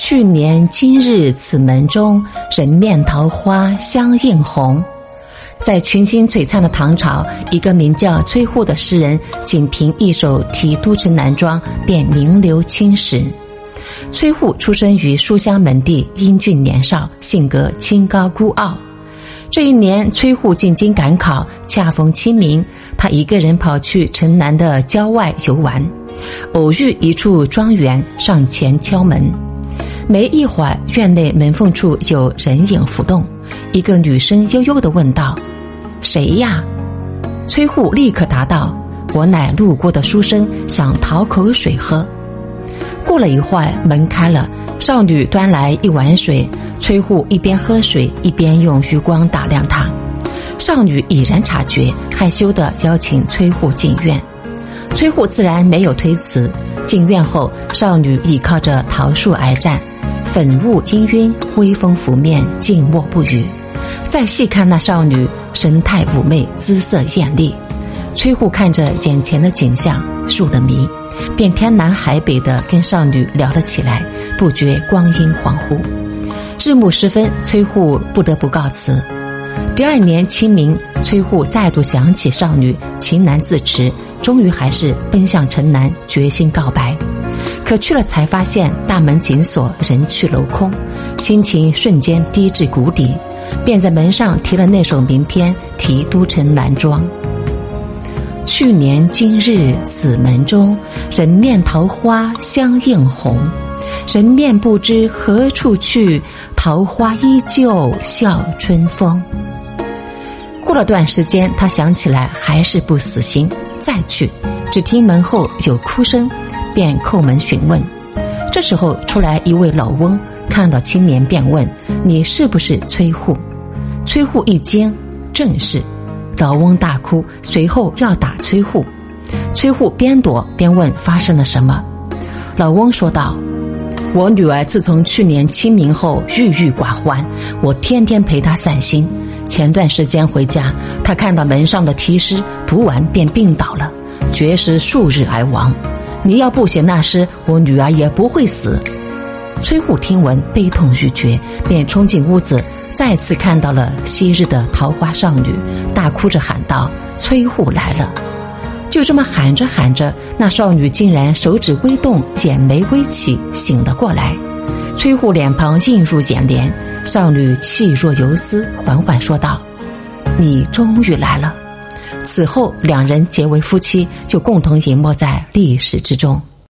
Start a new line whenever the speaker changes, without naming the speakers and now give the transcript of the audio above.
去年今日此门中，人面桃花相映红。在群星璀璨的唐朝，一个名叫崔护的诗人，仅凭一首《题都城南庄》便名留青史。崔护出生于书香门第，英俊年少，性格清高孤傲。这一年，崔护进京赶考，恰逢清明，他一个人跑去城南的郊外游玩，偶遇一处庄园，上前敲门。没一会儿，院内门缝处有人影浮动，一个女声悠悠的问道：“谁呀？”崔护立刻答道：“我乃路过的书生，想讨口水喝。”过了一会儿，门开了，少女端来一碗水。崔护一边喝水，一边用余光打量她。少女已然察觉，害羞的邀请崔护进院。崔护自然没有推辞。进院后，少女倚靠着桃树而站。粉雾氤氲，微风拂面，静默不语。再细看那少女，神态妩媚，姿色艳丽。崔护看着眼前的景象，入了迷，便天南海北的跟少女聊了起来，不觉光阴恍惚。日暮时分，崔护不得不告辞。第二年清明，崔护再度想起少女，情难自持，终于还是奔向城南，决心告白。可去了才发现大门紧锁，人去楼空，心情瞬间低至谷底，便在门上题了那首名篇《题都城南庄》。去年今日此门中，人面桃花相映红。人面不知何处去，桃花依旧笑春风。过了段时间，他想起来还是不死心，再去，只听门后有哭声。便叩门询问，这时候出来一位老翁，看到青年便问：“你是不是崔护？”崔护一惊，正是。老翁大哭，随后要打崔护。崔护边躲边问发生了什么。老翁说道：“我女儿自从去年清明后郁郁寡欢，我天天陪她散心。前段时间回家，她看到门上的题诗，读完便病倒了，绝食数日而亡。”你要不写那诗，我女儿也不会死。崔护听闻，悲痛欲绝，便冲进屋子，再次看到了昔日的桃花少女，大哭着喊道：“崔护来了！”就这么喊着喊着，那少女竟然手指微动，眼眉微起，醒了过来。崔护脸庞映入眼帘，少女气若游丝，缓缓说道：“你终于来了。”此后，两人结为夫妻，就共同隐没在历史之中。